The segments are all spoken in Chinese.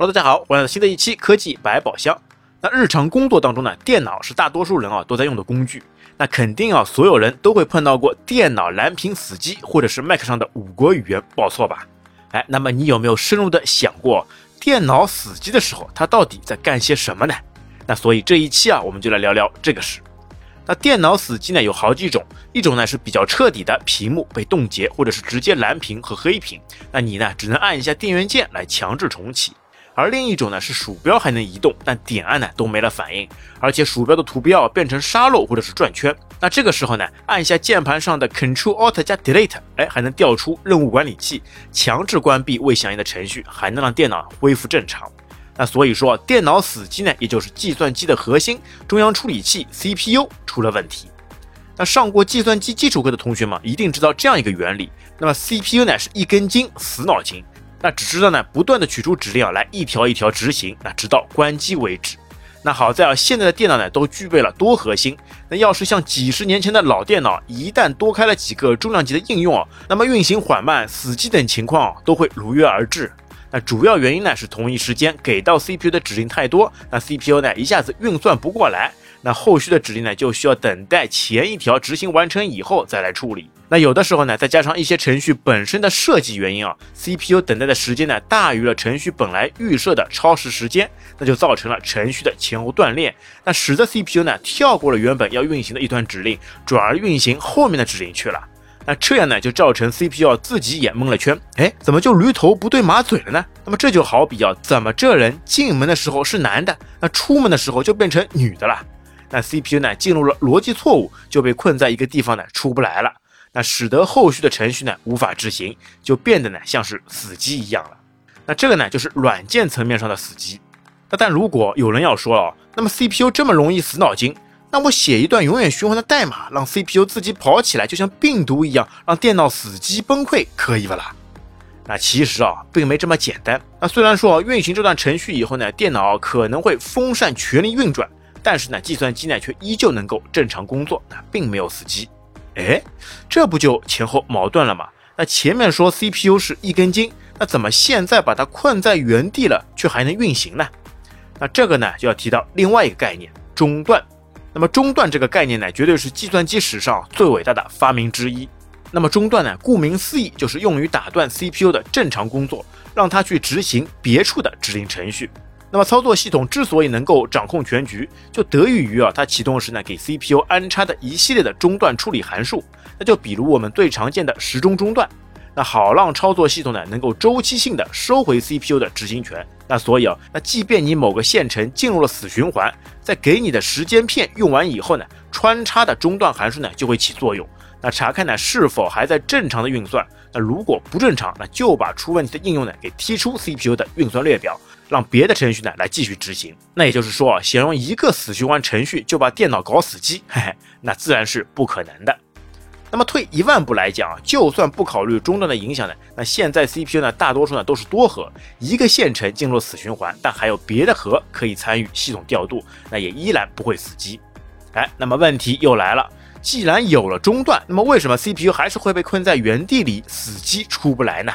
Hello，大家好，欢迎来到新的一期科技百宝箱。那日常工作当中呢，电脑是大多数人啊都在用的工具。那肯定啊，所有人都会碰到过电脑蓝屏死机，或者是 Mac 上的五国语言报错吧？哎，那么你有没有深入的想过，电脑死机的时候，它到底在干些什么呢？那所以这一期啊，我们就来聊聊这个事。那电脑死机呢有好几种，一种呢是比较彻底的，屏幕被冻结，或者是直接蓝屏和黑屏，那你呢只能按一下电源键来强制重启。而另一种呢是鼠标还能移动，但点按呢都没了反应，而且鼠标的图标变成沙漏或者是转圈。那这个时候呢，按下键盘上的 Ctrl Alt 加 Delete，哎，还能调出任务管理器，强制关闭未响应的程序，还能让电脑恢复正常。那所以说，电脑死机呢，也就是计算机的核心中央处理器 CPU 出了问题。那上过计算机基础课的同学们一定知道这样一个原理。那么 CPU 呢是一根筋，死脑筋。那只知道呢，不断的取出指令啊，来一条一条执行，那直到关机为止。那好在啊，现在的电脑呢都具备了多核心。那要是像几十年前的老电脑，一旦多开了几个重量级的应用啊，那么运行缓慢、死机等情况都会如约而至。那主要原因呢是同一时间给到 CPU 的指令太多，那 CPU 呢一下子运算不过来。那后续的指令呢，就需要等待前一条执行完成以后再来处理。那有的时候呢，再加上一些程序本身的设计原因啊，CPU 等待的时间呢大于了程序本来预设的超时时间，那就造成了程序的前后断裂，那使得 CPU 呢跳过了原本要运行的一段指令，转而运行后面的指令去了。那这样呢，就造成 CPU 自己也蒙了圈，哎，怎么就驴头不对马嘴了呢？那么这就好比啊，怎么这人进门的时候是男的，那出门的时候就变成女的了？那 CPU 呢进入了逻辑错误，就被困在一个地方呢出不来了，那使得后续的程序呢无法执行，就变得呢像是死机一样了。那这个呢就是软件层面上的死机。那但如果有人要说了，那么 CPU 这么容易死脑筋，那我写一段永远循环的代码，让 CPU 自己跑起来，就像病毒一样，让电脑死机崩溃，可以不啦？那其实啊并没这么简单。那虽然说运行这段程序以后呢，电脑可能会风扇全力运转。但是呢，计算机呢却依旧能够正常工作，那并没有死机。哎，这不就前后矛盾了吗？那前面说 CPU 是一根筋，那怎么现在把它困在原地了，却还能运行呢？那这个呢就要提到另外一个概念——中断。那么中断这个概念呢，绝对是计算机史上最伟大的发明之一。那么中断呢，顾名思义就是用于打断 CPU 的正常工作，让它去执行别处的指令程序。那么操作系统之所以能够掌控全局，就得益于啊它启动时呢给 CPU 安插的一系列的中断处理函数。那就比如我们最常见的时钟中断，那好让操作系统呢能够周期性的收回 CPU 的执行权。那所以啊，那即便你某个线程进入了死循环，在给你的时间片用完以后呢，穿插的中断函数呢就会起作用。那查看呢是否还在正常的运算。那如果不正常，那就把出问题的应用呢给踢出 CPU 的运算列表。让别的程序呢来继续执行，那也就是说啊，想用一个死循环程序就把电脑搞死机，嘿嘿，那自然是不可能的。那么退一万步来讲啊，就算不考虑中断的影响呢，那现在 CPU 呢大多数呢都是多核，一个线程进入死循环，但还有别的核可以参与系统调度，那也依然不会死机。哎，那么问题又来了，既然有了中断，那么为什么 CPU 还是会被困在原地里死机出不来呢？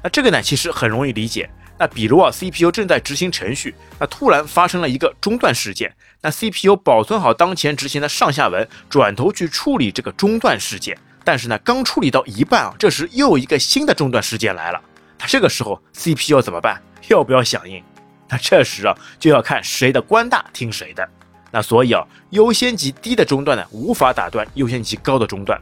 那这个呢其实很容易理解。那比如啊，CPU 正在执行程序，那突然发生了一个中断事件，那 CPU 保存好当前执行的上下文，转头去处理这个中断事件。但是呢，刚处理到一半啊，这时又一个新的中断事件来了，那这个时候 CPU 怎么办？要不要响应？那这时啊，就要看谁的官大听谁的。那所以啊，优先级低的中断呢，无法打断优先级高的中断。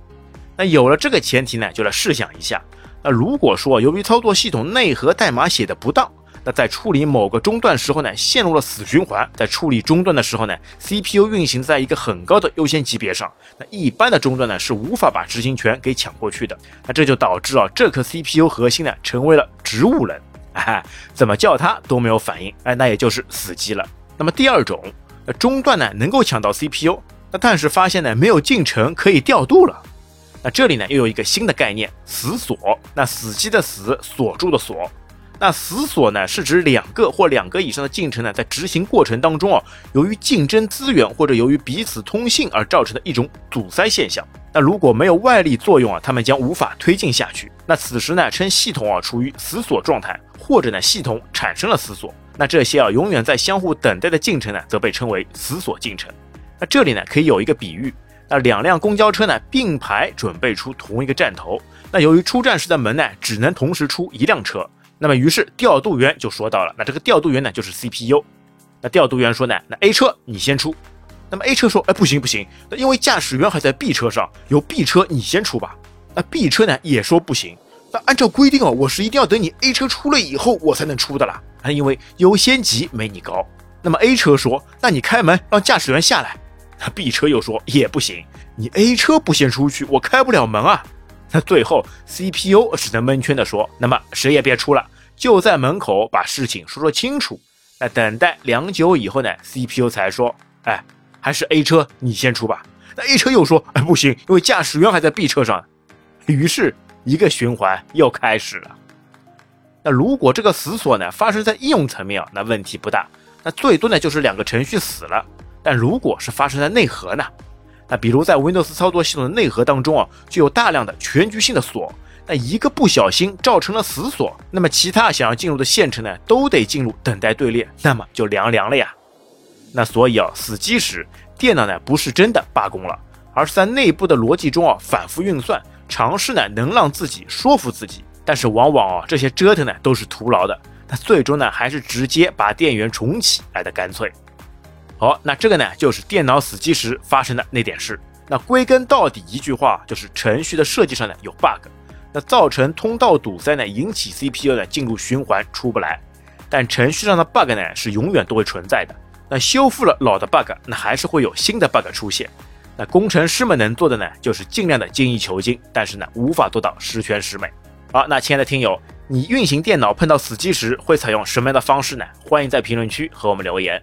那有了这个前提呢，就来试想一下。那如果说由于操作系统内核代码写的不当，那在处理某个中断时候呢，陷入了死循环。在处理中断的时候呢，CPU 运行在一个很高的优先级别上，那一般的中断呢是无法把执行权给抢过去的。那这就导致啊，这颗 CPU 核心呢成为了植物人，哎，怎么叫它都没有反应，哎，那也就是死机了。那么第二种，那中断呢能够抢到 CPU，那但是发现呢没有进程可以调度了。那这里呢又有一个新的概念，死锁。那死机的死，锁住的锁。那死锁呢是指两个或两个以上的进程呢在执行过程当中啊，由于竞争资源或者由于彼此通信而造成的一种阻塞现象。那如果没有外力作用啊，他们将无法推进下去。那此时呢称系统啊处于死锁状态，或者呢系统产生了死锁。那这些啊永远在相互等待的进程呢，则被称为死锁进程。那这里呢可以有一个比喻，那两辆公交车呢并排准备出同一个站头，那由于出站时的门呢只能同时出一辆车，那么于是调度员就说到了，那这个调度员呢就是 CPU。那调度员说呢，那 A 车你先出。那么 A 车说，哎不行不行，那因为驾驶员还在 B 车上，由 B 车你先出吧。那 B 车呢也说不行。那按照规定哦，我是一定要等你 A 车出了以后我才能出的啦。因为优先级没你高。那么 A 车说，那你开门让驾驶员下来。那 B 车又说也不行，你 A 车不先出去，我开不了门啊。那最后 CPU 只能蒙圈的说，那么谁也别出了，就在门口把事情说说清楚。那等待良久以后呢，CPU 才说，哎，还是 A 车你先出吧。那 A 车又说，哎不行，因为驾驶员还在 B 车上。于是，一个循环又开始了。那如果这个死锁呢发生在应用层面啊，那问题不大。那最多呢就是两个程序死了。但如果是发生在内核呢？那比如在 Windows 操作系统的内核当中啊，就有大量的全局性的锁。那一个不小心造成了死锁，那么其他想要进入的线程呢，都得进入等待队列，那么就凉凉了呀。那所以啊，死机时电脑呢不是真的罢工了，而是在内部的逻辑中啊反复运算。尝试呢，能让自己说服自己，但是往往啊，这些折腾呢都是徒劳的。那最终呢，还是直接把电源重启来的干脆。好，那这个呢，就是电脑死机时发生的那点事。那归根到底一句话，就是程序的设计上呢有 bug，那造成通道堵塞呢，引起 CPU 呢进入循环出不来。但程序上的 bug 呢是永远都会存在的。那修复了老的 bug，那还是会有新的 bug 出现。那工程师们能做的呢，就是尽量的精益求精，但是呢，无法做到十全十美。好，那亲爱的听友，你运行电脑碰到死机时会采用什么样的方式呢？欢迎在评论区和我们留言。